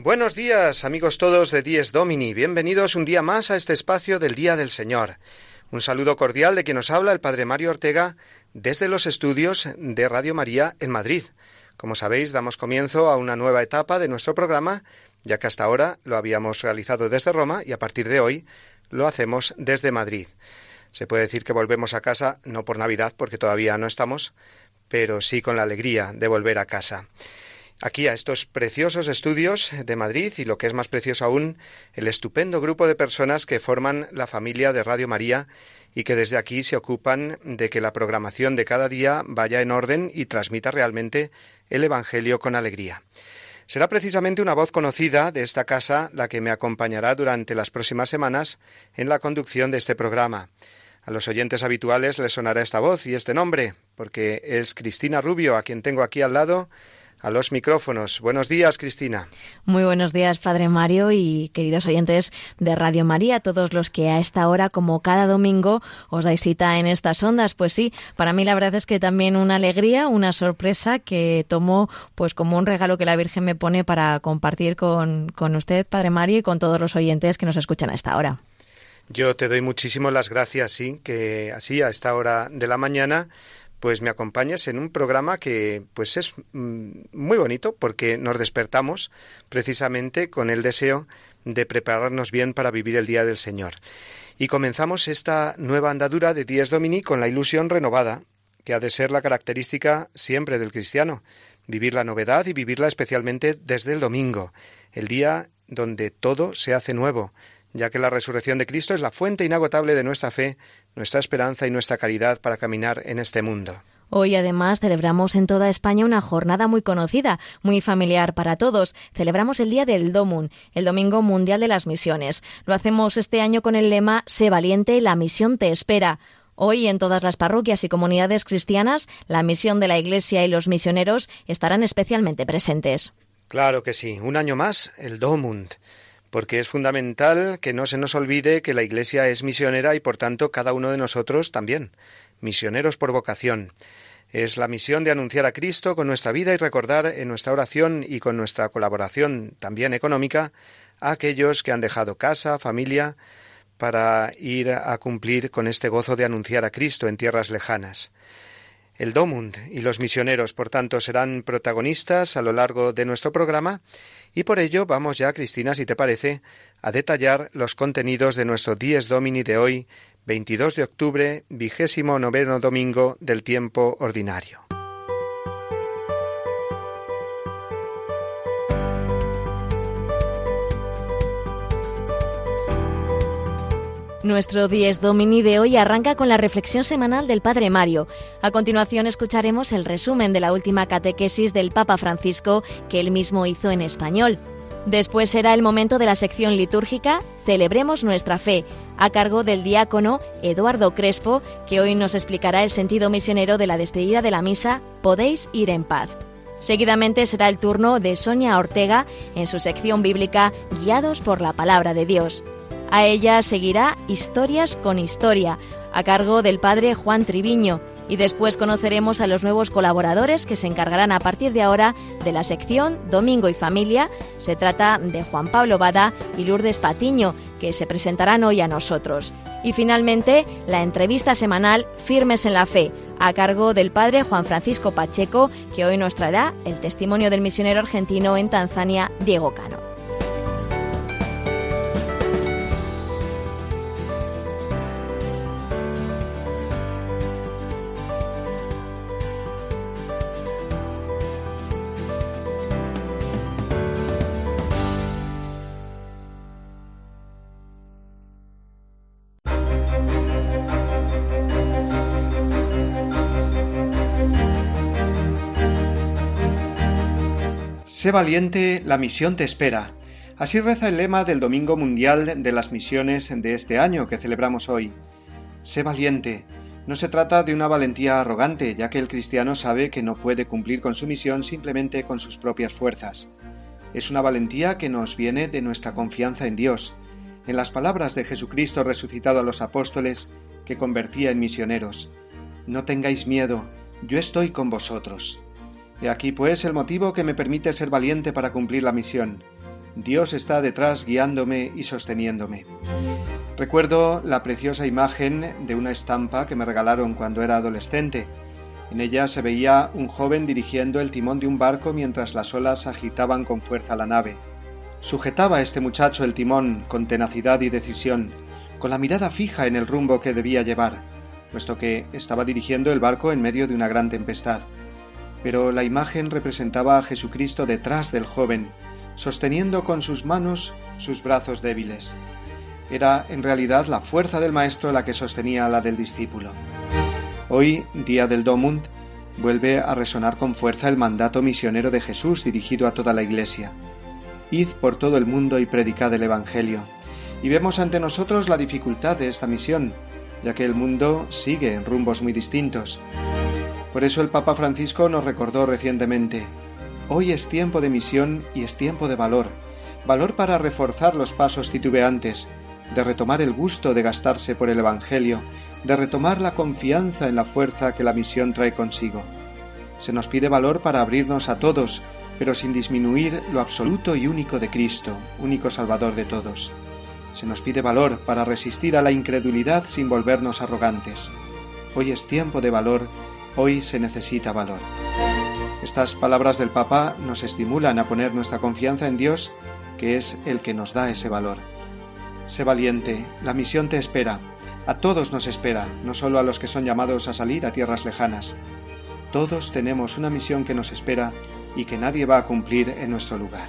Buenos días, amigos todos de Dies Domini. Bienvenidos un día más a este espacio del Día del Señor. Un saludo cordial de quien nos habla el Padre Mario Ortega desde los estudios de Radio María en Madrid. Como sabéis, damos comienzo a una nueva etapa de nuestro programa, ya que hasta ahora lo habíamos realizado desde Roma y a partir de hoy lo hacemos desde Madrid. Se puede decir que volvemos a casa, no por Navidad, porque todavía no estamos, pero sí con la alegría de volver a casa aquí a estos preciosos estudios de Madrid y lo que es más precioso aún, el estupendo grupo de personas que forman la familia de Radio María y que desde aquí se ocupan de que la programación de cada día vaya en orden y transmita realmente el Evangelio con alegría. Será precisamente una voz conocida de esta casa la que me acompañará durante las próximas semanas en la conducción de este programa. A los oyentes habituales les sonará esta voz y este nombre, porque es Cristina Rubio, a quien tengo aquí al lado, a los micrófonos. Buenos días, Cristina. Muy buenos días, Padre Mario y queridos oyentes de Radio María, todos los que a esta hora, como cada domingo, os dais cita en estas ondas. Pues sí, para mí la verdad es que también una alegría, una sorpresa que tomo pues como un regalo que la Virgen me pone para compartir con, con usted, Padre Mario, y con todos los oyentes que nos escuchan a esta hora. Yo te doy muchísimo las gracias, sí, que así a esta hora de la mañana pues me acompañas en un programa que pues es mm, muy bonito porque nos despertamos precisamente con el deseo de prepararnos bien para vivir el día del Señor. Y comenzamos esta nueva andadura de Dies Domini con la ilusión renovada, que ha de ser la característica siempre del cristiano, vivir la novedad y vivirla especialmente desde el domingo, el día donde todo se hace nuevo, ya que la resurrección de Cristo es la fuente inagotable de nuestra fe, nuestra esperanza y nuestra caridad para caminar en este mundo. Hoy además celebramos en toda España una jornada muy conocida, muy familiar para todos. Celebramos el Día del Domun, el Domingo Mundial de las Misiones. Lo hacemos este año con el lema Sé valiente, la misión te espera. Hoy en todas las parroquias y comunidades cristianas, la misión de la Iglesia y los misioneros estarán especialmente presentes. Claro que sí, un año más, el Domund porque es fundamental que no se nos olvide que la Iglesia es misionera y por tanto cada uno de nosotros también, misioneros por vocación. Es la misión de anunciar a Cristo con nuestra vida y recordar en nuestra oración y con nuestra colaboración también económica a aquellos que han dejado casa, familia, para ir a cumplir con este gozo de anunciar a Cristo en tierras lejanas. El Domund y los misioneros, por tanto, serán protagonistas a lo largo de nuestro programa y por ello vamos ya, Cristina, si te parece, a detallar los contenidos de nuestro Dies Domini de hoy, 22 de octubre, vigésimo noveno domingo del tiempo ordinario. Nuestro Dies Domini de hoy arranca con la reflexión semanal del Padre Mario. A continuación escucharemos el resumen de la última catequesis del Papa Francisco que él mismo hizo en español. Después será el momento de la sección litúrgica Celebremos nuestra fe, a cargo del diácono Eduardo Crespo, que hoy nos explicará el sentido misionero de la despedida de la misa Podéis ir en paz. Seguidamente será el turno de Sonia Ortega en su sección bíblica Guiados por la palabra de Dios. A ella seguirá Historias con Historia, a cargo del padre Juan Triviño, y después conoceremos a los nuevos colaboradores que se encargarán a partir de ahora de la sección Domingo y Familia. Se trata de Juan Pablo Bada y Lourdes Patiño, que se presentarán hoy a nosotros. Y finalmente, la entrevista semanal Firmes en la Fe, a cargo del padre Juan Francisco Pacheco, que hoy nos traerá el testimonio del misionero argentino en Tanzania, Diego Cano. Sé valiente, la misión te espera. Así reza el lema del Domingo Mundial de las Misiones de este año que celebramos hoy. Sé valiente. No se trata de una valentía arrogante, ya que el cristiano sabe que no puede cumplir con su misión simplemente con sus propias fuerzas. Es una valentía que nos viene de nuestra confianza en Dios, en las palabras de Jesucristo resucitado a los apóstoles que convertía en misioneros. No tengáis miedo, yo estoy con vosotros. He aquí pues el motivo que me permite ser valiente para cumplir la misión. Dios está detrás guiándome y sosteniéndome. Recuerdo la preciosa imagen de una estampa que me regalaron cuando era adolescente. En ella se veía un joven dirigiendo el timón de un barco mientras las olas agitaban con fuerza la nave. Sujetaba este muchacho el timón con tenacidad y decisión, con la mirada fija en el rumbo que debía llevar, puesto que estaba dirigiendo el barco en medio de una gran tempestad pero la imagen representaba a Jesucristo detrás del joven, sosteniendo con sus manos sus brazos débiles. Era en realidad la fuerza del Maestro la que sostenía la del discípulo. Hoy, día del Domund, vuelve a resonar con fuerza el mandato misionero de Jesús dirigido a toda la Iglesia. Id por todo el mundo y predicad el Evangelio. Y vemos ante nosotros la dificultad de esta misión, ya que el mundo sigue en rumbos muy distintos. Por eso el Papa Francisco nos recordó recientemente, hoy es tiempo de misión y es tiempo de valor, valor para reforzar los pasos titubeantes, de retomar el gusto de gastarse por el Evangelio, de retomar la confianza en la fuerza que la misión trae consigo. Se nos pide valor para abrirnos a todos, pero sin disminuir lo absoluto y único de Cristo, único Salvador de todos. Se nos pide valor para resistir a la incredulidad sin volvernos arrogantes. Hoy es tiempo de valor Hoy se necesita valor. Estas palabras del Papa nos estimulan a poner nuestra confianza en Dios, que es el que nos da ese valor. Sé valiente, la misión te espera, a todos nos espera, no solo a los que son llamados a salir a tierras lejanas. Todos tenemos una misión que nos espera y que nadie va a cumplir en nuestro lugar.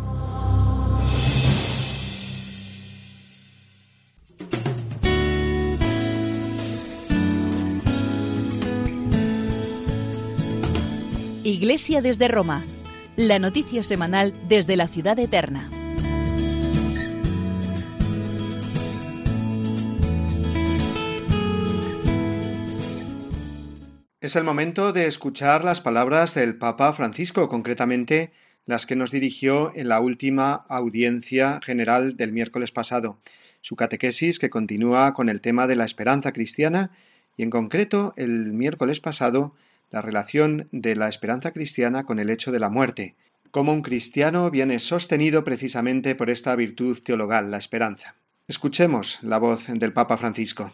Iglesia desde Roma, la noticia semanal desde la ciudad eterna. Es el momento de escuchar las palabras del Papa Francisco, concretamente las que nos dirigió en la última audiencia general del miércoles pasado, su catequesis que continúa con el tema de la esperanza cristiana y en concreto el miércoles pasado la relación de la esperanza cristiana con el hecho de la muerte, cómo un cristiano viene sostenido precisamente por esta virtud teologal, la esperanza. Escuchemos la voz del Papa Francisco.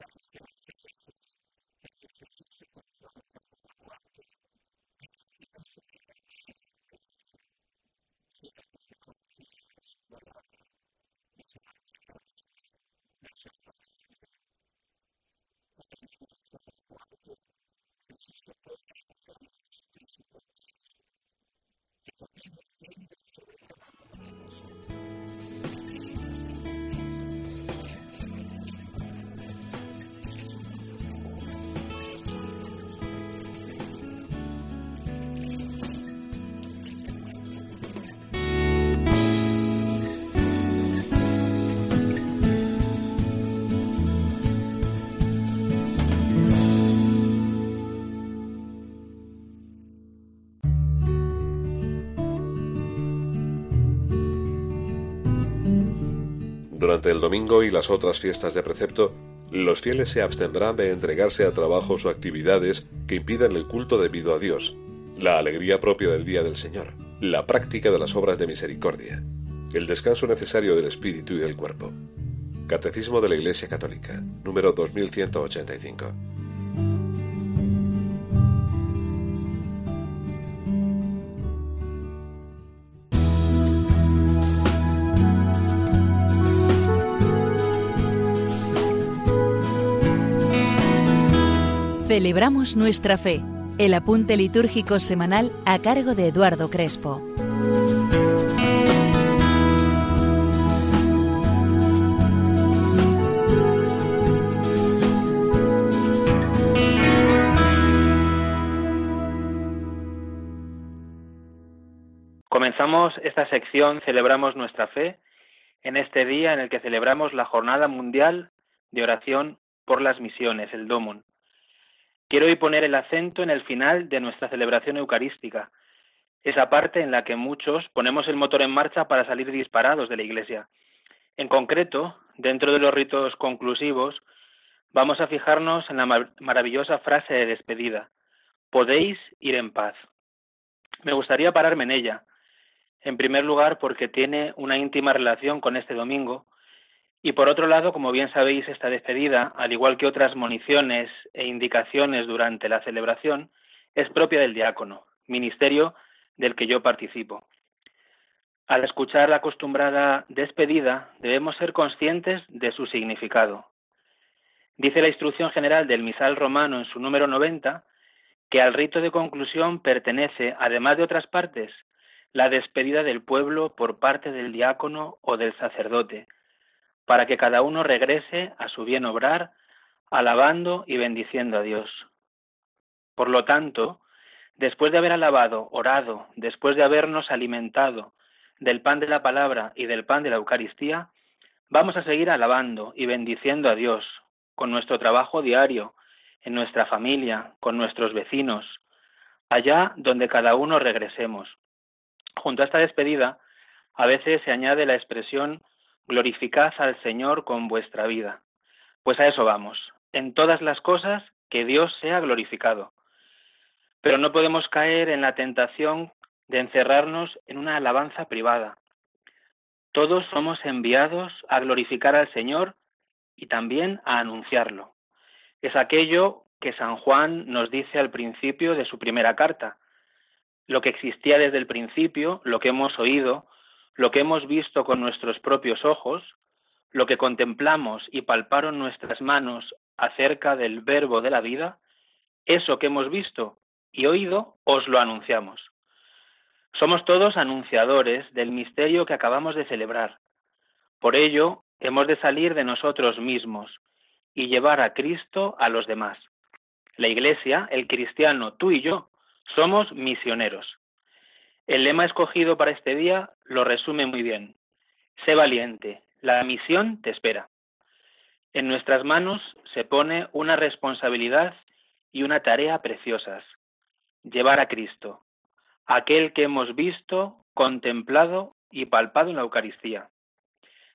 justice Durante el domingo y las otras fiestas de precepto, los fieles se abstendrán de entregarse a trabajos o actividades que impidan el culto debido a Dios, la alegría propia del día del Señor, la práctica de las obras de misericordia, el descanso necesario del espíritu y del cuerpo. Catecismo de la Iglesia Católica, número 2185. Celebramos nuestra fe, el apunte litúrgico semanal a cargo de Eduardo Crespo. Comenzamos esta sección Celebramos nuestra fe en este día en el que celebramos la Jornada Mundial de Oración por las Misiones, el DOMUN. Quiero hoy poner el acento en el final de nuestra celebración eucarística, esa parte en la que muchos ponemos el motor en marcha para salir disparados de la Iglesia. En concreto, dentro de los ritos conclusivos, vamos a fijarnos en la maravillosa frase de despedida, podéis ir en paz. Me gustaría pararme en ella, en primer lugar porque tiene una íntima relación con este domingo, y por otro lado, como bien sabéis, esta despedida, al igual que otras municiones e indicaciones durante la celebración, es propia del diácono, ministerio del que yo participo. Al escuchar la acostumbrada despedida, debemos ser conscientes de su significado. Dice la instrucción general del misal romano en su número 90 que al rito de conclusión pertenece, además de otras partes, la despedida del pueblo por parte del diácono o del sacerdote, para que cada uno regrese a su bien obrar, alabando y bendiciendo a Dios. Por lo tanto, después de haber alabado, orado, después de habernos alimentado, del pan de la palabra y del pan de la Eucaristía, vamos a seguir alabando y bendiciendo a Dios con nuestro trabajo diario, en nuestra familia, con nuestros vecinos, allá donde cada uno regresemos. Junto a esta despedida, a veces se añade la expresión glorificad al Señor con vuestra vida. Pues a eso vamos, en todas las cosas que Dios sea glorificado. Pero no podemos caer en la tentación de encerrarnos en una alabanza privada. Todos somos enviados a glorificar al Señor y también a anunciarlo. Es aquello que San Juan nos dice al principio de su primera carta. Lo que existía desde el principio, lo que hemos oído, lo que hemos visto con nuestros propios ojos, lo que contemplamos y palparon nuestras manos acerca del verbo de la vida, eso que hemos visto y oído os lo anunciamos. Somos todos anunciadores del misterio que acabamos de celebrar. Por ello, hemos de salir de nosotros mismos y llevar a Cristo a los demás. La Iglesia, el cristiano, tú y yo, somos misioneros. El lema escogido para este día lo resume muy bien. Sé valiente, la misión te espera. En nuestras manos se pone una responsabilidad y una tarea preciosas. Llevar a Cristo, aquel que hemos visto, contemplado y palpado en la Eucaristía.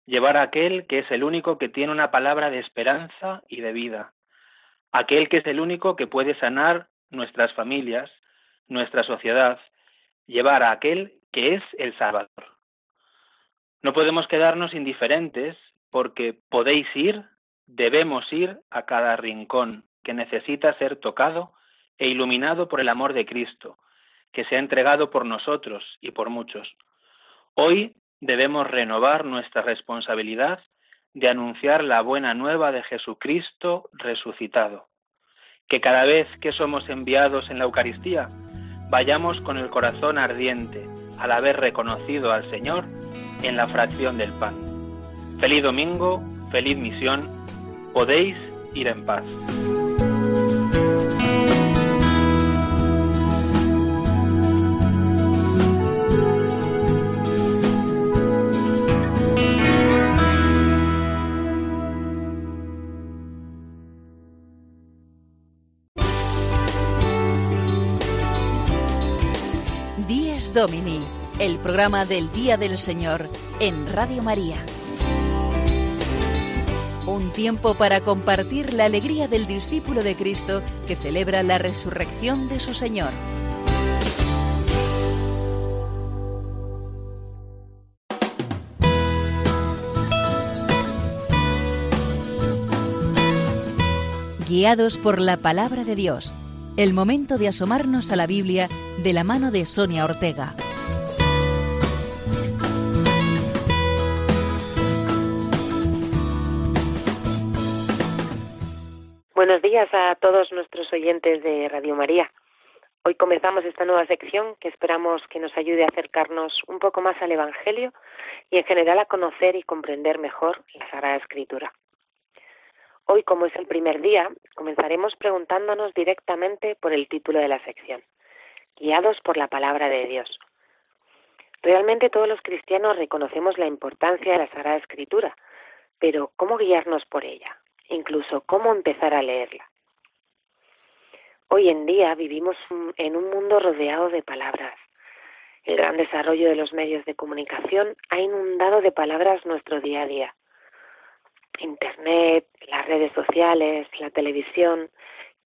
Llevar a aquel que es el único que tiene una palabra de esperanza y de vida. Aquel que es el único que puede sanar nuestras familias, nuestra sociedad. Llevar a aquel que es el Salvador. No podemos quedarnos indiferentes porque podéis ir, debemos ir a cada rincón que necesita ser tocado e iluminado por el amor de Cristo, que se ha entregado por nosotros y por muchos. Hoy debemos renovar nuestra responsabilidad de anunciar la buena nueva de Jesucristo resucitado. Que cada vez que somos enviados en la Eucaristía, vayamos con el corazón ardiente al haber reconocido al Señor en la fracción del pan. Feliz domingo, feliz misión, podéis ir en paz. Domini, el programa del Día del Señor en Radio María. Un tiempo para compartir la alegría del discípulo de Cristo que celebra la resurrección de su Señor. Guiados por la palabra de Dios el momento de asomarnos a la Biblia de la mano de Sonia Ortega. Buenos días a todos nuestros oyentes de Radio María. Hoy comenzamos esta nueva sección que esperamos que nos ayude a acercarnos un poco más al Evangelio y en general a conocer y comprender mejor la Sagrada Escritura. Hoy, como es el primer día, comenzaremos preguntándonos directamente por el título de la sección, guiados por la palabra de Dios. Realmente todos los cristianos reconocemos la importancia de la Sagrada Escritura, pero ¿cómo guiarnos por ella? Incluso ¿cómo empezar a leerla? Hoy en día vivimos en un mundo rodeado de palabras. El gran desarrollo de los medios de comunicación ha inundado de palabras nuestro día a día. Internet, las redes sociales, la televisión,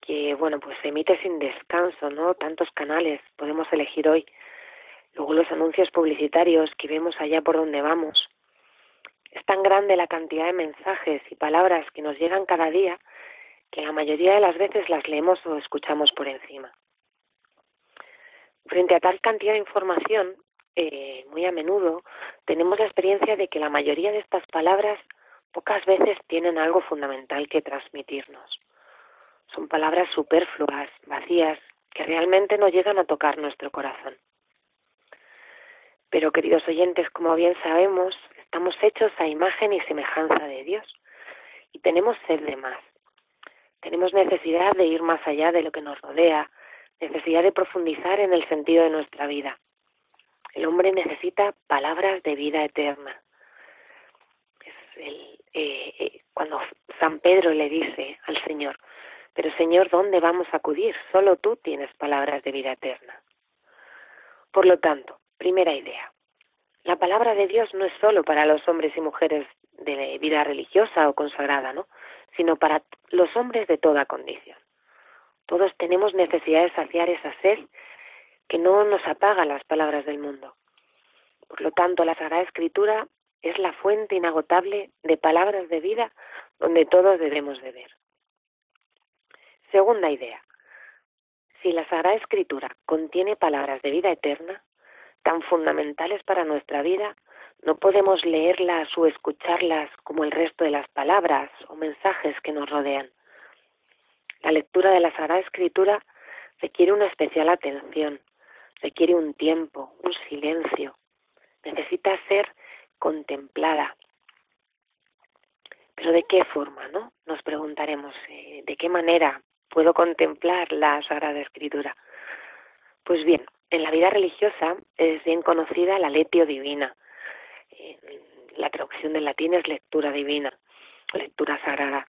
que bueno, pues se emite sin descanso, ¿no? Tantos canales podemos elegir hoy. Luego los anuncios publicitarios que vemos allá por donde vamos. Es tan grande la cantidad de mensajes y palabras que nos llegan cada día que la mayoría de las veces las leemos o escuchamos por encima. Frente a tal cantidad de información, eh, muy a menudo tenemos la experiencia de que la mayoría de estas palabras pocas veces tienen algo fundamental que transmitirnos. Son palabras superfluas, vacías, que realmente no llegan a tocar nuestro corazón. Pero, queridos oyentes, como bien sabemos, estamos hechos a imagen y semejanza de Dios y tenemos sed de más. Tenemos necesidad de ir más allá de lo que nos rodea, necesidad de profundizar en el sentido de nuestra vida. El hombre necesita palabras de vida eterna. Es el, eh, eh, cuando San Pedro le dice al Señor, pero Señor, ¿dónde vamos a acudir? Solo tú tienes palabras de vida eterna. Por lo tanto, primera idea, la palabra de Dios no es solo para los hombres y mujeres de vida religiosa o consagrada, ¿no? sino para los hombres de toda condición. Todos tenemos necesidad de saciar esa sed que no nos apaga las palabras del mundo. Por lo tanto, la Sagrada Escritura es la fuente inagotable de palabras de vida donde todos debemos de ver. Segunda idea. Si la Sagrada Escritura contiene palabras de vida eterna, tan fundamentales para nuestra vida, no podemos leerlas o escucharlas como el resto de las palabras o mensajes que nos rodean. La lectura de la Sagrada Escritura requiere una especial atención, requiere un tiempo, un silencio, necesita ser contemplada. Pero ¿de qué forma, no? Nos preguntaremos, eh, ¿de qué manera puedo contemplar la Sagrada Escritura? Pues bien, en la vida religiosa es bien conocida la letio divina. La traducción del latín es lectura divina, lectura sagrada.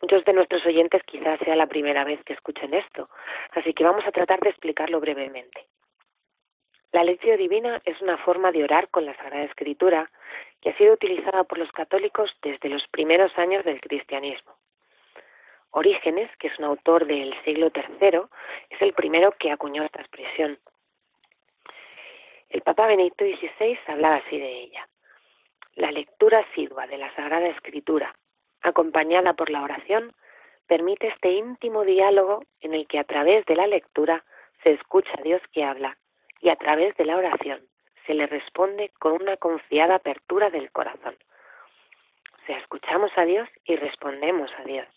Muchos de nuestros oyentes quizás sea la primera vez que escuchen esto, así que vamos a tratar de explicarlo brevemente. La lección divina es una forma de orar con la Sagrada Escritura que ha sido utilizada por los católicos desde los primeros años del cristianismo. Orígenes, que es un autor del siglo III, es el primero que acuñó esta expresión. El Papa Benedicto XVI hablaba así de ella. La lectura asidua de la Sagrada Escritura acompañada por la oración, permite este íntimo diálogo en el que a través de la lectura se escucha a Dios que habla y a través de la oración se le responde con una confiada apertura del corazón. O sea, escuchamos a Dios y respondemos a Dios.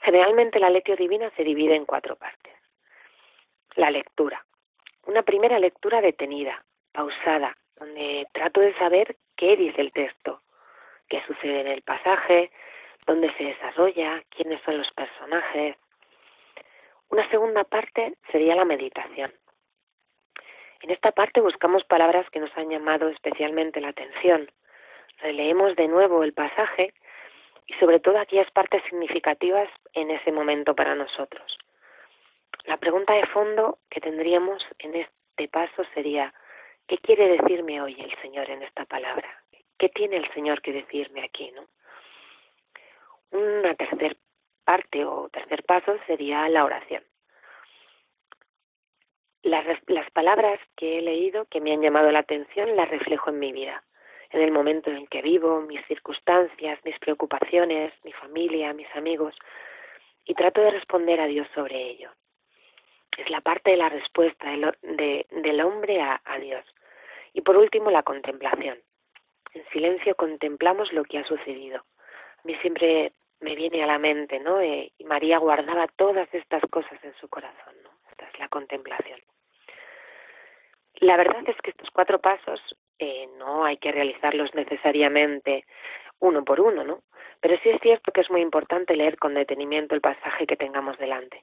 Generalmente la lectio divina se divide en cuatro partes. La lectura. Una primera lectura detenida, pausada, donde trato de saber qué dice el texto, qué sucede en el pasaje, dónde se desarrolla, quiénes son los personajes. Una segunda parte sería la meditación. En esta parte buscamos palabras que nos han llamado especialmente la atención. Releemos de nuevo el pasaje y sobre todo aquellas partes significativas en ese momento para nosotros. La pregunta de fondo que tendríamos en este paso sería, ¿qué quiere decirme hoy el Señor en esta palabra? ¿Qué tiene el Señor que decirme aquí, no? Una tercera parte o tercer paso sería la oración. Las, las palabras que he leído que me han llamado la atención las reflejo en mi vida, en el momento en que vivo, mis circunstancias, mis preocupaciones, mi familia, mis amigos, y trato de responder a Dios sobre ello. Es la parte de la respuesta del hombre a Dios. Y por último, la contemplación en silencio contemplamos lo que ha sucedido. A mí siempre me viene a la mente, ¿no? Eh, y María guardaba todas estas cosas en su corazón, ¿no? Esta es la contemplación. La verdad es que estos cuatro pasos eh, no hay que realizarlos necesariamente uno por uno, ¿no? Pero sí es cierto que es muy importante leer con detenimiento el pasaje que tengamos delante.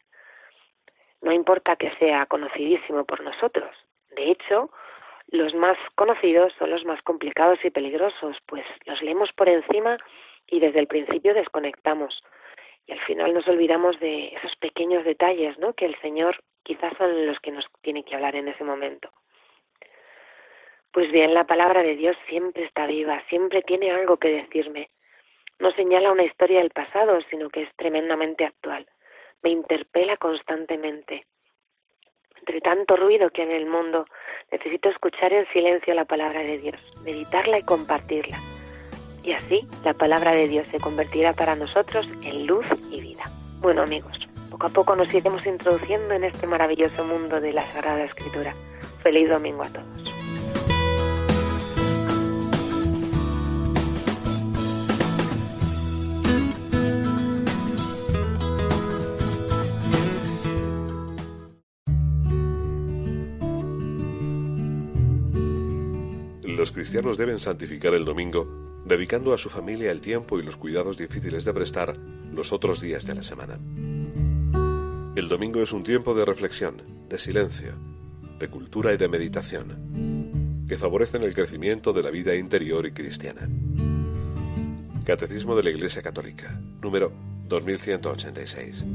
No importa que sea conocidísimo por nosotros. De hecho, los más conocidos son los más complicados y peligrosos, pues los leemos por encima y desde el principio desconectamos. Y al final nos olvidamos de esos pequeños detalles, ¿no? Que el Señor quizás son los que nos tiene que hablar en ese momento. Pues bien, la palabra de Dios siempre está viva, siempre tiene algo que decirme. No señala una historia del pasado, sino que es tremendamente actual. Me interpela constantemente entre tanto ruido que hay en el mundo, necesito escuchar en silencio la palabra de Dios, meditarla y compartirla. Y así la palabra de Dios se convertirá para nosotros en luz y vida. Bueno amigos, poco a poco nos iremos introduciendo en este maravilloso mundo de la Sagrada Escritura. Feliz domingo a todos. Los cristianos deben santificar el domingo, dedicando a su familia el tiempo y los cuidados difíciles de prestar los otros días de la semana. El domingo es un tiempo de reflexión, de silencio, de cultura y de meditación, que favorecen el crecimiento de la vida interior y cristiana. Catecismo de la Iglesia Católica, número 2186.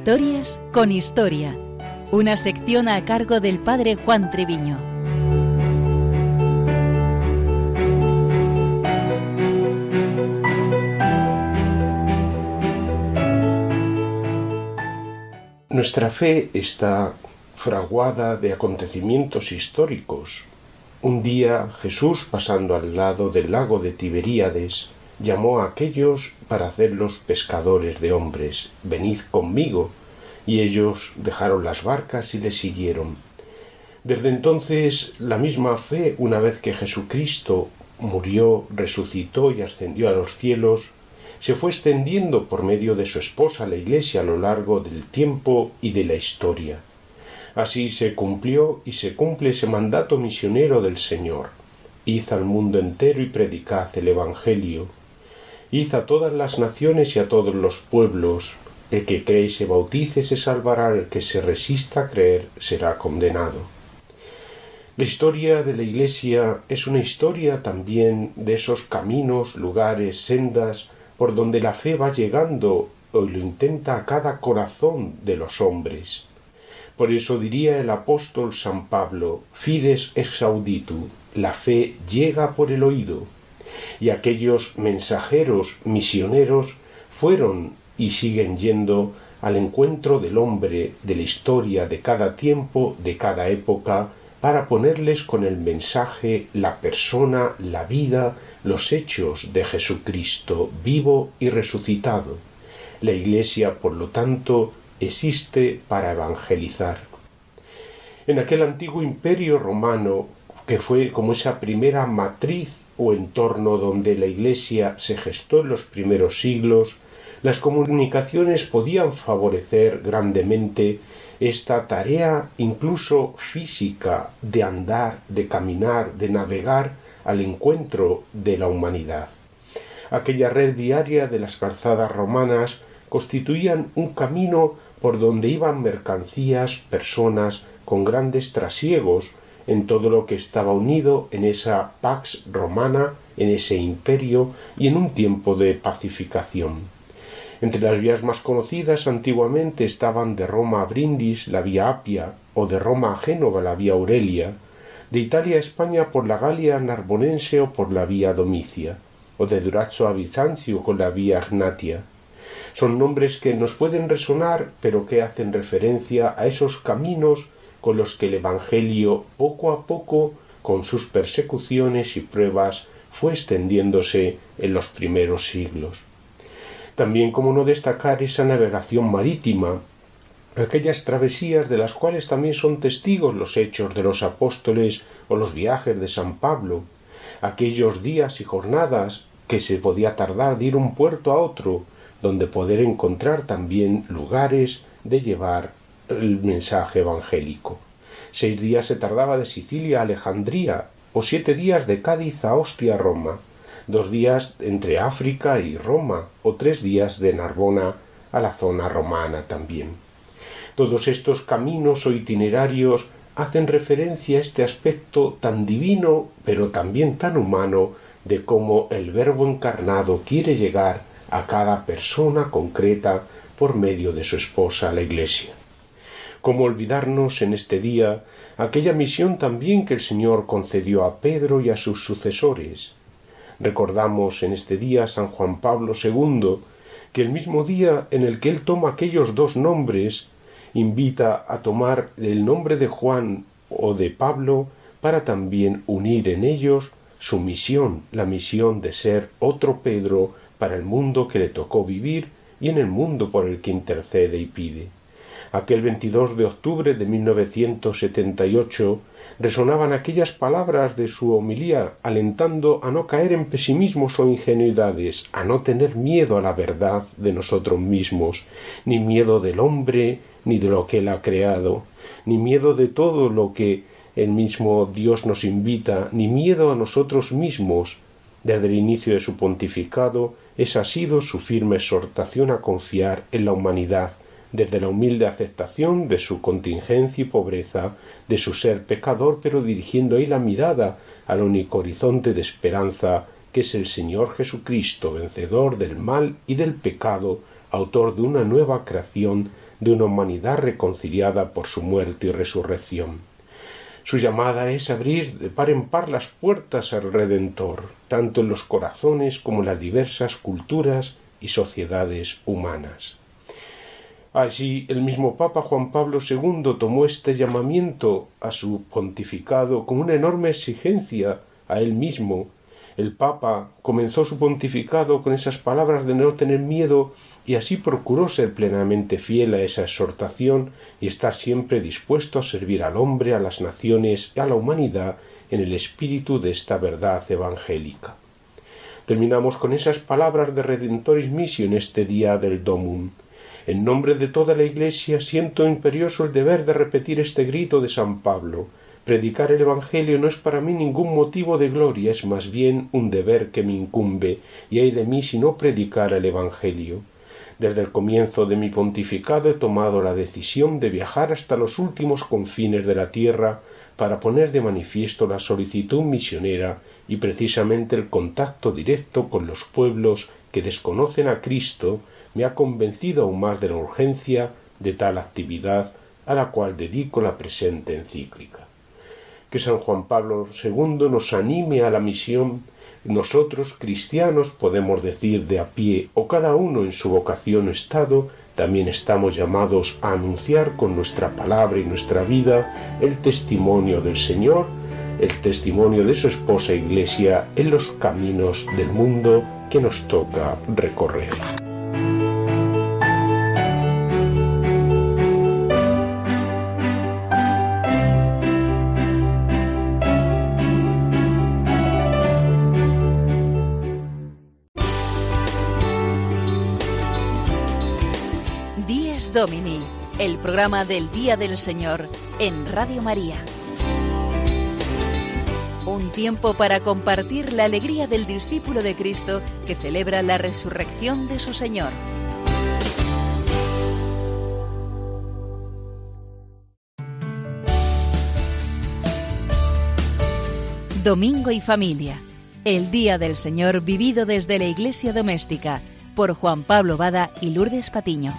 Historias con Historia, una sección a cargo del padre Juan Treviño. Nuestra fe está fraguada de acontecimientos históricos. Un día Jesús, pasando al lado del lago de Tiberíades, llamó a aquellos para hacerlos pescadores de hombres. Venid conmigo, y ellos dejaron las barcas y le siguieron. Desde entonces la misma fe, una vez que Jesucristo murió, resucitó y ascendió a los cielos, se fue extendiendo por medio de su esposa la Iglesia a lo largo del tiempo y de la historia. Así se cumplió y se cumple ese mandato misionero del Señor. Id al mundo entero y predicad el Evangelio. Id a todas las naciones y a todos los pueblos, el que cree y se bautice se salvará, el que se resista a creer será condenado. La historia de la Iglesia es una historia también de esos caminos, lugares, sendas, por donde la fe va llegando o lo intenta a cada corazón de los hombres. Por eso diría el apóstol San Pablo, fides ex auditu, la fe llega por el oído. Y aquellos mensajeros misioneros fueron y siguen yendo al encuentro del hombre, de la historia, de cada tiempo, de cada época, para ponerles con el mensaje la persona, la vida, los hechos de Jesucristo vivo y resucitado. La Iglesia, por lo tanto, existe para evangelizar. En aquel antiguo imperio romano, que fue como esa primera matriz o entorno donde la Iglesia se gestó en los primeros siglos, las comunicaciones podían favorecer grandemente esta tarea incluso física de andar, de caminar, de navegar al encuentro de la humanidad. Aquella red diaria de las calzadas romanas constituían un camino por donde iban mercancías, personas con grandes trasiegos en todo lo que estaba unido en esa pax romana, en ese imperio y en un tiempo de pacificación. Entre las vías más conocidas antiguamente estaban de Roma a Brindis la vía Apia o de Roma a Génova la vía Aurelia, de Italia a España por la Galia Narbonense o por la vía Domicia, o de Durazzo a Bizancio con la vía Agnatia. Son nombres que nos pueden resonar, pero que hacen referencia a esos caminos con los que el Evangelio poco a poco, con sus persecuciones y pruebas, fue extendiéndose en los primeros siglos. También como no destacar esa navegación marítima aquellas travesías de las cuales también son testigos los hechos de los apóstoles o los viajes de San Pablo, aquellos días y jornadas que se podía tardar de ir un puerto a otro, donde poder encontrar también lugares de llevar el mensaje evangélico. Seis días se tardaba de Sicilia a Alejandría, o siete días de Cádiz a Ostia, Roma, dos días entre África y Roma, o tres días de Narbona a la zona romana también. Todos estos caminos o itinerarios hacen referencia a este aspecto tan divino, pero también tan humano, de cómo el Verbo encarnado quiere llegar a cada persona concreta por medio de su esposa, la Iglesia. ¿Cómo olvidarnos en este día aquella misión también que el Señor concedió a Pedro y a sus sucesores? Recordamos en este día a San Juan Pablo II que el mismo día en el que él toma aquellos dos nombres, invita a tomar el nombre de Juan o de Pablo para también unir en ellos su misión, la misión de ser otro Pedro para el mundo que le tocó vivir y en el mundo por el que intercede y pide. Aquel 22 de octubre de 1978 resonaban aquellas palabras de su homilía alentando a no caer en pesimismos o ingenuidades, a no tener miedo a la verdad de nosotros mismos, ni miedo del hombre, ni de lo que él ha creado, ni miedo de todo lo que el mismo Dios nos invita, ni miedo a nosotros mismos. Desde el inicio de su pontificado, esa ha sido su firme exhortación a confiar en la humanidad, desde la humilde aceptación de su contingencia y pobreza, de su ser pecador, pero dirigiendo ahí la mirada al único horizonte de esperanza que es el Señor Jesucristo, vencedor del mal y del pecado, autor de una nueva creación, de una humanidad reconciliada por su muerte y resurrección. Su llamada es abrir de par en par las puertas al Redentor, tanto en los corazones como en las diversas culturas y sociedades humanas. Allí el mismo Papa Juan Pablo II tomó este llamamiento a su pontificado con una enorme exigencia a él mismo. El Papa comenzó su pontificado con esas palabras de no tener miedo y así procuró ser plenamente fiel a esa exhortación y estar siempre dispuesto a servir al hombre, a las naciones y a la humanidad en el espíritu de esta verdad evangélica. Terminamos con esas palabras de Redentoris Missio en este día del Domum. En nombre de toda la Iglesia siento imperioso el deber de repetir este grito de San Pablo. Predicar el Evangelio no es para mí ningún motivo de gloria, es más bien un deber que me incumbe, y hay de mí si no predicar el Evangelio. Desde el comienzo de mi pontificado he tomado la decisión de viajar hasta los últimos confines de la tierra para poner de manifiesto la solicitud misionera y precisamente el contacto directo con los pueblos que desconocen a Cristo me ha convencido aún más de la urgencia de tal actividad a la cual dedico la presente encíclica. Que San Juan Pablo II nos anime a la misión, nosotros, cristianos, podemos decir de a pie o cada uno en su vocación o estado, también estamos llamados a anunciar con nuestra palabra y nuestra vida el testimonio del Señor, el testimonio de su esposa Iglesia en los caminos del mundo que nos toca recorrer. Domini, el programa del Día del Señor en Radio María. Un tiempo para compartir la alegría del discípulo de Cristo que celebra la resurrección de su Señor. Domingo y familia, el Día del Señor vivido desde la Iglesia Doméstica por Juan Pablo Bada y Lourdes Patiño.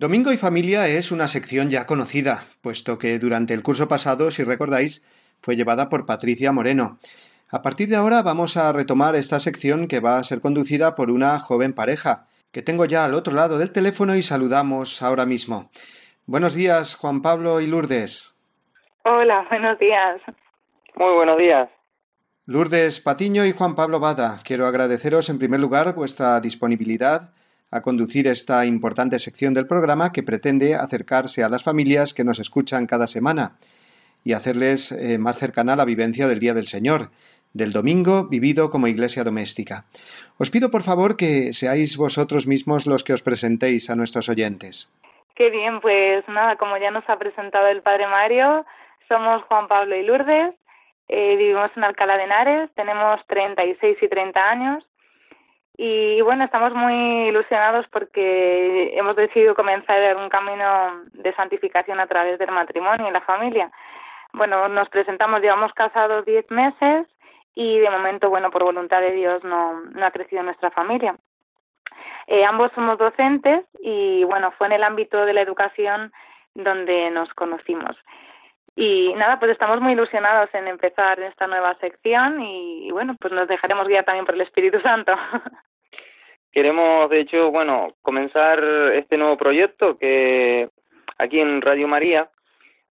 Domingo y Familia es una sección ya conocida, puesto que durante el curso pasado, si recordáis, fue llevada por Patricia Moreno. A partir de ahora vamos a retomar esta sección que va a ser conducida por una joven pareja, que tengo ya al otro lado del teléfono y saludamos ahora mismo. Buenos días, Juan Pablo y Lourdes. Hola, buenos días. Muy buenos días. Lourdes Patiño y Juan Pablo Bada, quiero agradeceros en primer lugar vuestra disponibilidad a conducir esta importante sección del programa que pretende acercarse a las familias que nos escuchan cada semana y hacerles eh, más cercana la vivencia del Día del Señor, del domingo vivido como iglesia doméstica. Os pido por favor que seáis vosotros mismos los que os presentéis a nuestros oyentes. Qué bien, pues nada, como ya nos ha presentado el Padre Mario, somos Juan Pablo y Lourdes, eh, vivimos en Alcalá de Henares, tenemos 36 y 30 años y bueno, estamos muy ilusionados porque hemos decidido comenzar un camino de santificación a través del matrimonio y la familia. Bueno, nos presentamos, llevamos casados 10 meses y de momento, bueno, por voluntad de Dios no, no ha crecido nuestra familia. Eh, ambos somos docentes y bueno, fue en el ámbito de la educación donde nos conocimos. Y nada, pues estamos muy ilusionados en empezar esta nueva sección y, bueno, pues nos dejaremos guiar también por el Espíritu Santo. Queremos, de hecho, bueno, comenzar este nuevo proyecto que aquí en Radio María,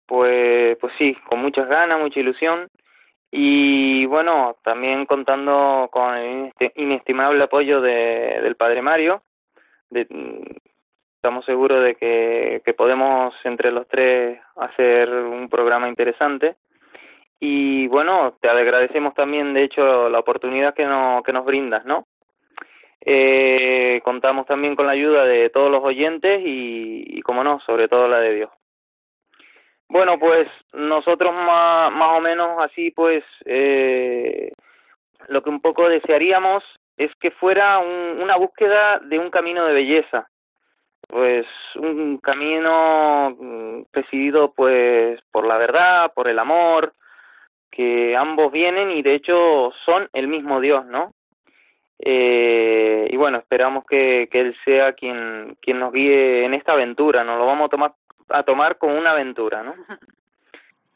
pues, pues sí, con muchas ganas, mucha ilusión y bueno, también contando con el inestimable apoyo de, del Padre Mario. De, estamos seguros de que, que podemos entre los tres hacer un programa interesante. Y bueno, te agradecemos también, de hecho, la oportunidad que, no, que nos brindas, ¿no? Eh, contamos también con la ayuda de todos los oyentes y, y, como no, sobre todo la de Dios. Bueno, pues nosotros más, más o menos así, pues eh, lo que un poco desearíamos es que fuera un, una búsqueda de un camino de belleza, pues un camino mm, presidido pues por la verdad, por el amor, que ambos vienen y de hecho son el mismo Dios, ¿no? Eh, y bueno, esperamos que, que Él sea quien, quien nos guíe en esta aventura, nos lo vamos a tomar a tomar como una aventura, ¿no?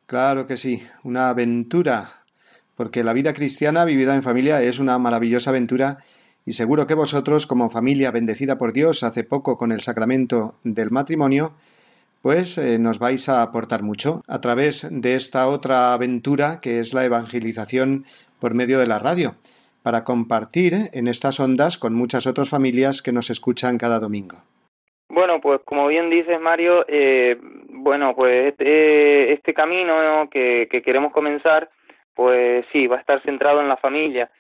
Claro que sí, una aventura, porque la vida cristiana vivida en familia es una maravillosa aventura y seguro que vosotros, como familia bendecida por Dios hace poco con el sacramento del matrimonio, pues eh, nos vais a aportar mucho a través de esta otra aventura que es la evangelización por medio de la radio, para compartir en estas ondas con muchas otras familias que nos escuchan cada domingo. Bueno, pues como bien dices, Mario, eh, bueno, pues este, este camino que, que, queremos comenzar, pues sí, va a estar centrado en la familia,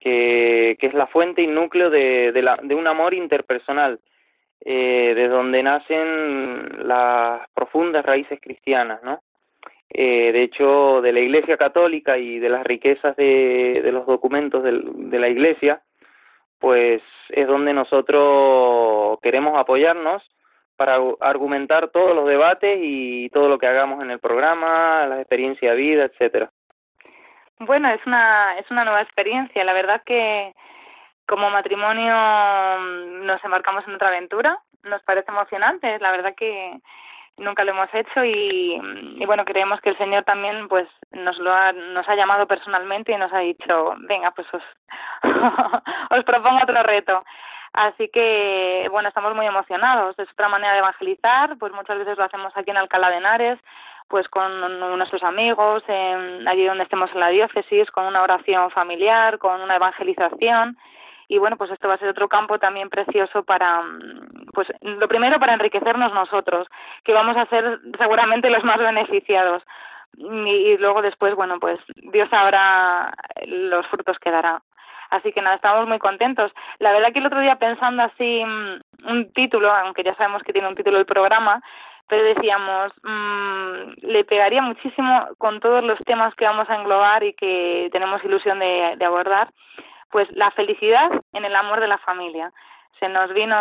que, que es la fuente y núcleo de, la, de un amor interpersonal, eh, de donde nacen las profundas raíces cristianas, ¿no? Eh, de hecho, de la Iglesia Católica y de las riquezas de, de los documentos de, de la Iglesia, pues es donde nosotros queremos apoyarnos para argumentar todos los debates y todo lo que hagamos en el programa, las experiencias de vida, etcétera. Bueno, es una es una nueva experiencia. La verdad que como matrimonio mm, nos embarcamos en otra aventura. Nos parece emocionante. La verdad que nunca lo hemos hecho y, y, bueno creemos que el señor también pues nos lo ha nos ha llamado personalmente y nos ha dicho venga pues os os propongo otro reto así que bueno estamos muy emocionados es otra manera de evangelizar pues muchas veces lo hacemos aquí en Alcalá de Henares pues con nuestros amigos en, allí donde estemos en la diócesis con una oración familiar con una evangelización. Y bueno pues esto va a ser otro campo también precioso para mm, pues lo primero para enriquecernos nosotros que vamos a ser seguramente los más beneficiados. Y, y luego después bueno pues Dios sabrá los frutos que dará. Así que nada estamos muy contentos. La verdad que el otro día pensando así mm, un título aunque ya sabemos que tiene un título el programa pero decíamos, mmm, le pegaría muchísimo con todos los temas que vamos a englobar y que tenemos ilusión de, de abordar, pues la felicidad en el amor de la familia. Se nos vino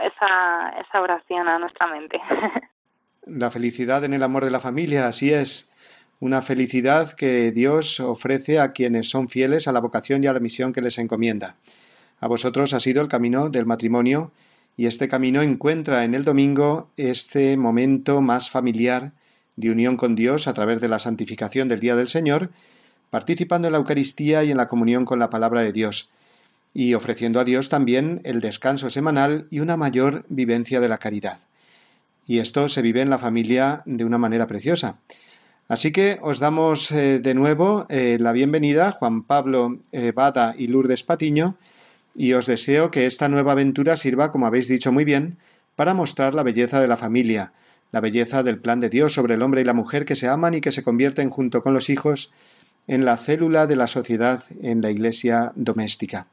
esa, esa oración a nuestra mente. La felicidad en el amor de la familia, así es. Una felicidad que Dios ofrece a quienes son fieles a la vocación y a la misión que les encomienda. A vosotros ha sido el camino del matrimonio y este camino encuentra en el domingo este momento más familiar de unión con Dios a través de la santificación del Día del Señor participando en la Eucaristía y en la comunión con la palabra de Dios, y ofreciendo a Dios también el descanso semanal y una mayor vivencia de la caridad. Y esto se vive en la familia de una manera preciosa. Así que os damos eh, de nuevo eh, la bienvenida, Juan Pablo eh, Bada y Lourdes Patiño, y os deseo que esta nueva aventura sirva, como habéis dicho muy bien, para mostrar la belleza de la familia, la belleza del plan de Dios sobre el hombre y la mujer que se aman y que se convierten junto con los hijos en la célula de la sociedad en la iglesia doméstica.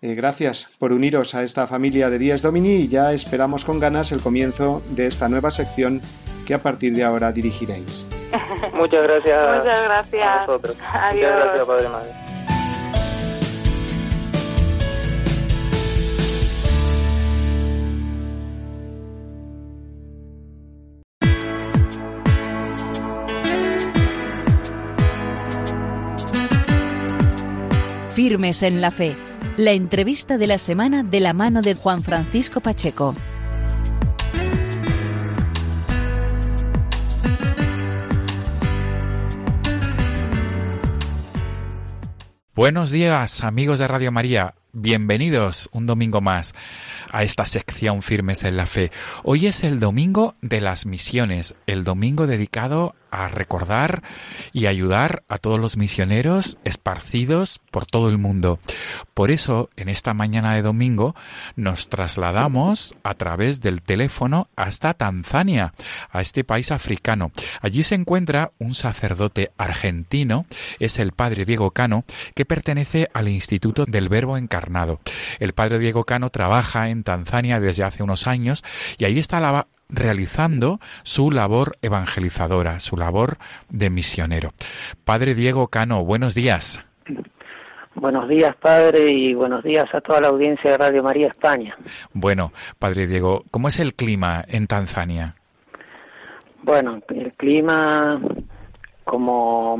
gracias por uniros a esta familia de Días Domini y ya esperamos con ganas el comienzo de esta nueva sección que a partir de ahora dirigiréis. Muchas gracias. Muchas gracias. A vosotros. Adiós. Muchas gracias, Padre Madre. Firmes en la fe. La entrevista de la semana de la mano de Juan Francisco Pacheco. Buenos días amigos de Radio María, bienvenidos un domingo más a esta sección Firmes en la Fe. Hoy es el domingo de las misiones, el domingo dedicado a recordar y ayudar a todos los misioneros esparcidos por todo el mundo. Por eso, en esta mañana de domingo, nos trasladamos a través del teléfono hasta Tanzania, a este país africano. Allí se encuentra un sacerdote argentino, es el padre Diego Cano, que pertenece al Instituto del Verbo Encarnado. El padre Diego Cano trabaja en Tanzania desde hace unos años y ahí está la realizando su labor evangelizadora, su labor de misionero. Padre Diego Cano, buenos días. Buenos días, padre, y buenos días a toda la audiencia de Radio María España. Bueno, padre Diego, ¿cómo es el clima en Tanzania? Bueno, el clima, como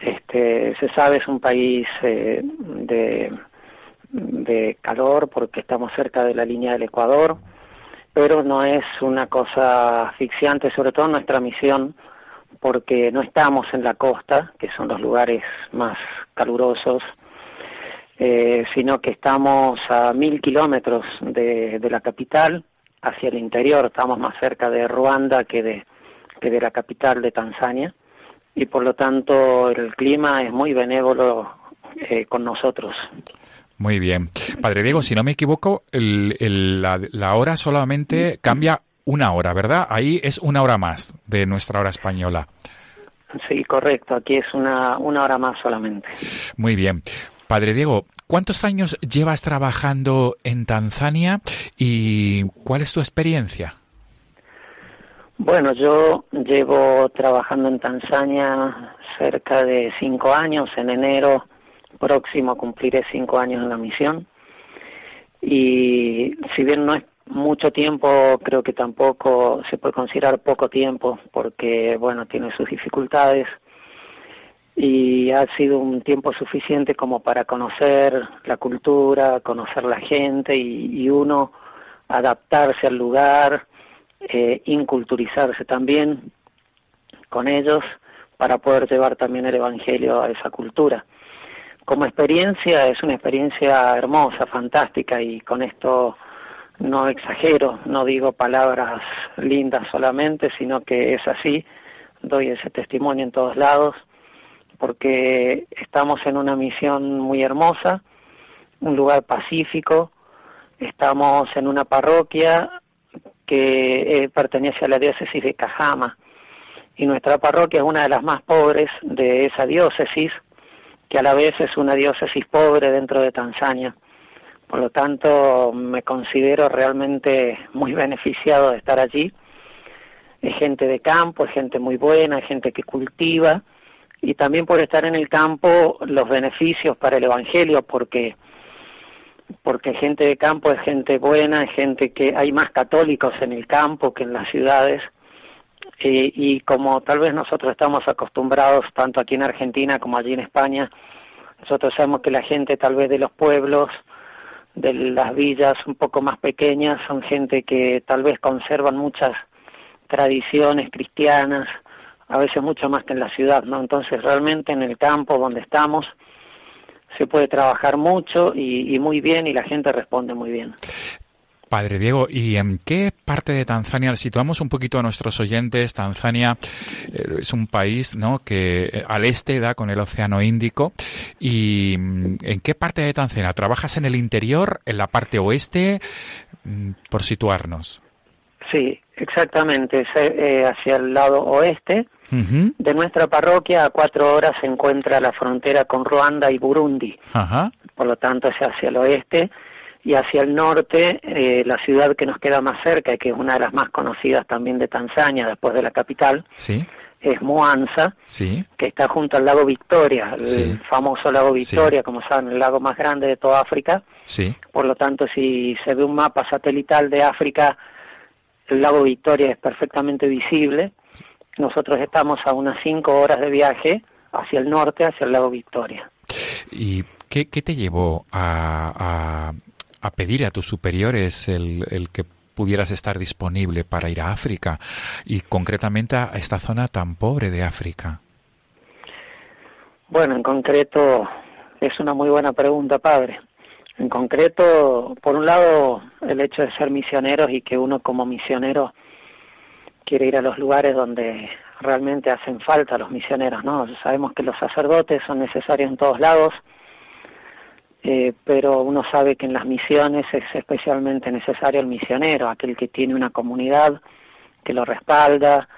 este, se sabe, es un país eh, de, de calor porque estamos cerca de la línea del Ecuador pero no es una cosa asfixiante, sobre todo nuestra misión, porque no estamos en la costa, que son los lugares más calurosos, eh, sino que estamos a mil kilómetros de, la capital, hacia el interior, estamos más cerca de Ruanda que de, que de la capital de Tanzania, y por lo tanto el clima es muy benévolo eh, con nosotros. Muy bien. Padre Diego, si no me equivoco, la, hora solamente cambia una hora, ¿verdad? Ahí es una hora más de nuestra hora española. Sí, correcto. Aquí es una, una hora más solamente. Muy bien. Padre Diego, ¿cuántos años llevas trabajando en Tanzania y cuál es tu experiencia? Bueno, yo llevo trabajando en Tanzania cerca de cinco años. En enero próximo cumpliré cinco años en la misión. Y si bien no es mucho tiempo, creo que tampoco se puede considerar poco tiempo porque, bueno, tiene sus dificultades y ha sido un tiempo suficiente como para conocer la cultura, conocer la gente y, uno adaptarse al lugar, eh, inculturizarse también con ellos para poder llevar también el Evangelio a esa cultura como experiencia es una experiencia hermosa, fantástica y con esto no exagero, no digo palabras lindas solamente, sino que es así, doy ese testimonio en todos lados, porque estamos en una misión muy hermosa, un lugar pacífico, estamos en una parroquia que eh, pertenece a la diócesis de Cajama y nuestra parroquia es una de las más pobres de esa diócesis, que a la vez es una diócesis pobre dentro de Tanzania. Por lo tanto, me considero realmente muy beneficiado de estar allí. Es gente de campo, es gente muy buena, es gente que cultiva y también por estar en el campo los beneficios para el Evangelio, porque porque gente de campo es gente buena, es gente que hay más católicos en el campo que en las ciudades y como tal vez nosotros estamos acostumbrados, tanto aquí en Argentina como allí en España, nosotros sabemos que la gente tal vez de los pueblos, de las villas un poco más pequeñas, son gente que tal vez conservan muchas tradiciones cristianas, a veces mucho más que en la ciudad, ¿no? Entonces realmente en el campo donde estamos se puede trabajar mucho y, y muy bien y la gente responde muy bien. Padre Diego, ¿y en qué parte de Tanzania, situamos un poquito a nuestros oyentes, Tanzania eh, es un país ¿no? que eh, al este da con el Océano Índico, y mm, ¿en qué parte de Tanzania? ¿Trabajas en el interior, en la parte oeste, mm, por situarnos? Sí, exactamente, eh, hacia el lado oeste. De nuestra parroquia a cuatro horas se encuentra la frontera con Ruanda y Burundi. Por lo tanto, es hacia el oeste y hacia el norte eh, la ciudad que nos queda más cerca y que es una de las más conocidas también de Tanzania después de la capital es Mwanza que está junto al lago Victoria el famoso lago Victoria como saben el lago más grande de toda África. Por lo tanto si se ve un mapa satelital de África el lago Victoria es perfectamente visible. Nosotros estamos a unas cinco horas de viaje hacia el norte hacia el lago Victoria. ¿Y qué, te llevó a, a pedir a tus superiores el que pudieras estar disponible para ir a África y concretamente a esta zona tan pobre de África? Bueno, en concreto es una muy buena pregunta, padre. En concreto, por un lado, el hecho de ser misioneros y que uno como misionero quiere ir a los lugares donde realmente hacen falta los misioneros, ¿no? Sabemos que los sacerdotes son necesarios en todos lados, eh, pero uno sabe que en las misiones es especialmente necesario el misionero, aquel que tiene una comunidad que lo respalda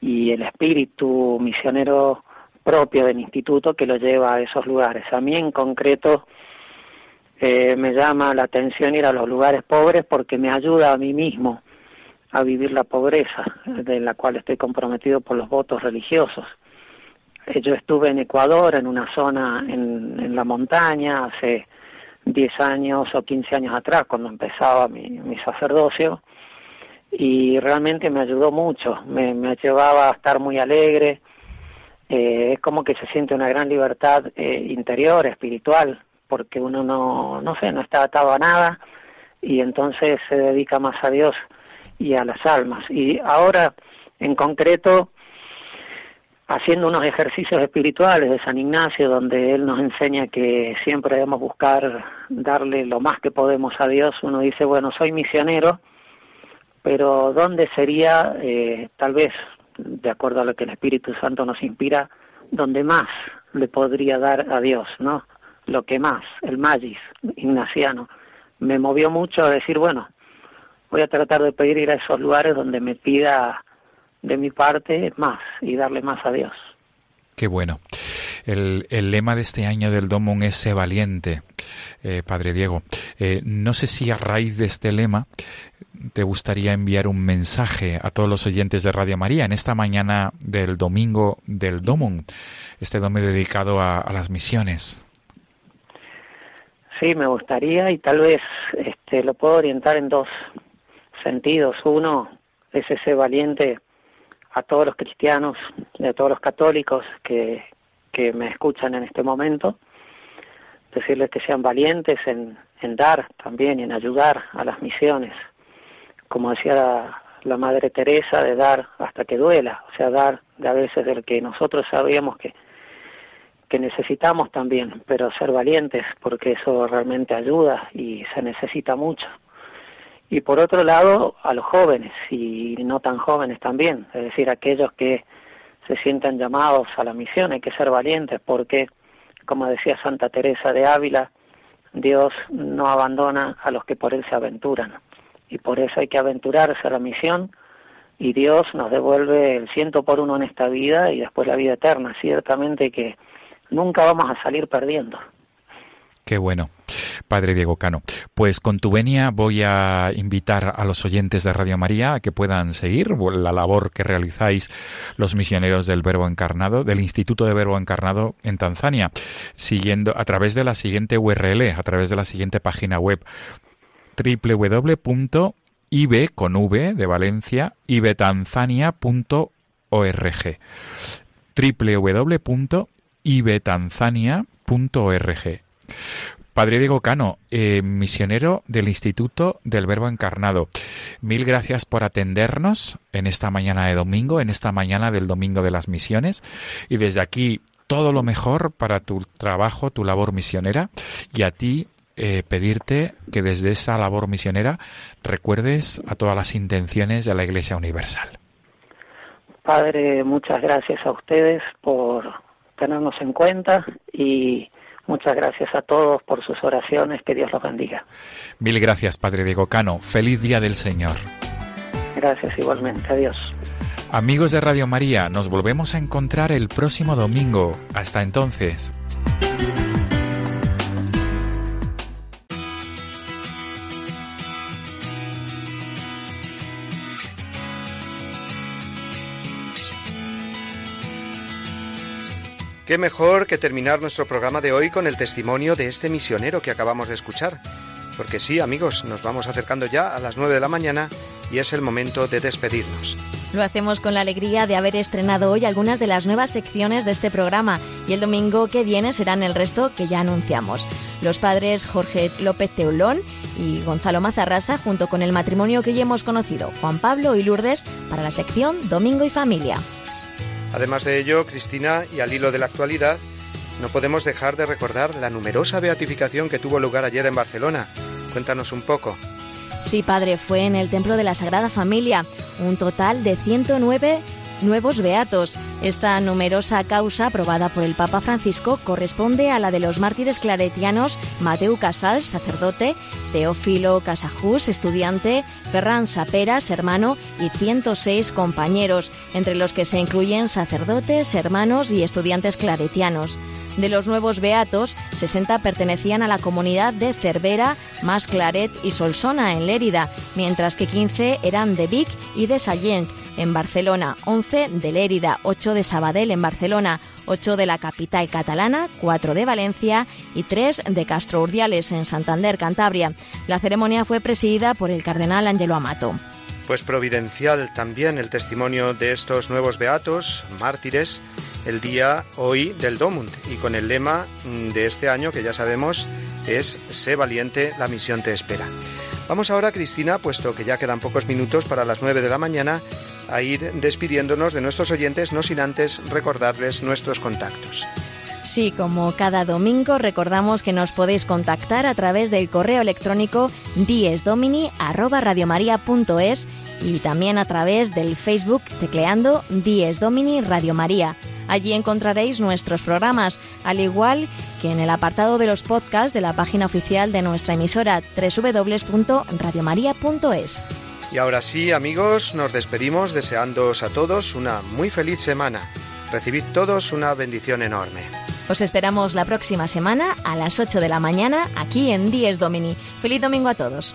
y el espíritu misionero propio del instituto que lo lleva a esos lugares. A mí en concreto eh, me llama la atención ir a los lugares pobres porque me ayuda a mí mismo a vivir la pobreza de la cual estoy comprometido por los votos religiosos. Eh, yo estuve en Ecuador, en una zona en, la montaña, hace 10 años o 15 años atrás, cuando empezaba mi, sacerdocio, y realmente me ayudó mucho, me, me llevaba a estar muy alegre, eh, es como que se siente una gran libertad eh, interior, espiritual, porque uno no, no sé, no está atado a nada y entonces se dedica más a Dios y a las almas. Y ahora, en concreto, haciendo unos ejercicios espirituales de San Ignacio, donde él nos enseña que siempre debemos buscar darle lo más que podemos a Dios, uno dice, bueno, soy misionero, pero ¿dónde sería, eh, tal vez, de acuerdo a lo que el Espíritu Santo nos inspira, donde más le podría dar a Dios, ¿no? Lo que más, el magis ignaciano. Me movió mucho a decir, bueno, voy a tratar de pedir ir a esos lugares donde me pida de mi parte más y darle más a Dios. Qué bueno. El, el lema de este año del Domum es Sé valiente, eh, Padre Diego. Eh, no sé si a raíz de este lema te gustaría enviar un mensaje a todos los oyentes de Radio María en esta mañana del domingo del Domum, este domingo dedicado a, a las misiones. Sí, me gustaría y tal vez este, lo puedo orientar en dos sentidos. Uno es ese valiente a todos los cristianos y a todos los católicos que, que me escuchan en este momento, decirles que sean valientes en, en dar también en ayudar a las misiones, como decía la, Madre Teresa, de dar hasta que duela, o sea, dar de a veces del que nosotros sabíamos que, que necesitamos también, pero ser valientes, porque eso realmente ayuda y se necesita mucho y por otro lado a los jóvenes y no tan jóvenes también, es decir, aquellos que se sientan llamados a la misión, hay que ser valientes porque, como decía Santa Teresa de Ávila, Dios no abandona a los que por Él se aventuran y por eso hay que aventurarse a la misión y Dios nos devuelve el ciento por uno en esta vida y después la vida eterna, ciertamente que nunca vamos a salir perdiendo. Qué bueno. Padre Diego Cano. Pues con tu venia voy a invitar a los oyentes de Radio María a que puedan seguir la labor que realizáis los misioneros del Verbo Encarnado, del Instituto de Verbo Encarnado en Tanzania, siguiendo a través de la siguiente URL, a través de la siguiente página web www.ib con v de Valencia ibtanzania.org www.ibtanzania.org Padre Diego Cano, eh, misionero del Instituto del Verbo Encarnado, mil gracias por atendernos en esta mañana de domingo, en esta mañana del Domingo de las Misiones, y desde aquí todo lo mejor para tu trabajo, tu labor misionera, y a ti eh, pedirte que desde esa labor misionera recuerdes a todas las intenciones de la Iglesia Universal. Padre, muchas gracias a ustedes por tenernos en cuenta y muchas gracias a todos por sus oraciones. Que Dios los bendiga. Mil gracias, Padre Diego Cano. Feliz Día del Señor. Gracias igualmente. Adiós. Amigos de Radio María, nos volvemos a encontrar el próximo domingo. Hasta entonces. Qué mejor que terminar nuestro programa de hoy con el testimonio de este misionero que acabamos de escuchar. Porque sí, amigos, nos vamos acercando ya a las 9 de la mañana y es el momento de despedirnos. Lo hacemos con la alegría de haber estrenado hoy algunas de las nuevas secciones de este programa y el domingo que viene serán el resto que ya anunciamos. Los padres Jorge López Teulón y Gonzalo Mazarrasa junto con el matrimonio que ya hemos conocido, Juan Pablo y Lourdes, para la sección Domingo y Familia. Además de ello, Cristina, y al hilo de la actualidad, no podemos dejar de recordar la numerosa beatificación que tuvo lugar ayer en Barcelona. Cuéntanos un poco. Sí, padre, fue en el Templo de la Sagrada Familia, un total de 109 nuevos beatos. Esta numerosa causa aprobada por el Papa Francisco corresponde a la de los mártires claretianos Mateu Casals, sacerdote, Teófilo Casajús, estudiante, Ferran Saperas, hermano, y 106 compañeros, entre los que se incluyen sacerdotes, hermanos y estudiantes claretianos. De los nuevos beatos, 60 pertenecían a la comunidad de Cervera, Mas Claret y Solsona en Lérida, mientras que 15 eran de Vic y de Sallent en Barcelona, 11 de Lérida, 8 de Sabadell en Barcelona, 8 de la capital catalana, 4 de Valencia y 3 de Castro Urdiales en Santander, Cantabria. La ceremonia fue presidida por el cardenal Angelo Amato. Pues providencial también el testimonio de estos nuevos beatos, mártires, el día hoy del Domund y con el lema de este año que ya sabemos es Sé valiente, la misión te espera. Vamos ahora, Cristina, puesto que ya quedan pocos minutos para las 9 de la mañana, a ir despidiéndonos de nuestros oyentes, no sin antes recordarles nuestros contactos. Sí, como cada domingo recordamos que nos podéis contactar a través del correo electrónico diesdomini@radiomaria.es y también a través del Facebook tecleando Dies Domini Radio María. Allí encontraréis nuestros programas, al igual que en el apartado de los podcasts de la página oficial de nuestra emisora www.radiomaria.es. Y ahora sí, amigos, nos despedimos deseándoos a todos una muy feliz semana. Recibid todos una bendición enorme. Os esperamos la próxima semana a las 8 de la mañana aquí en Dies Domini. Feliz domingo a todos.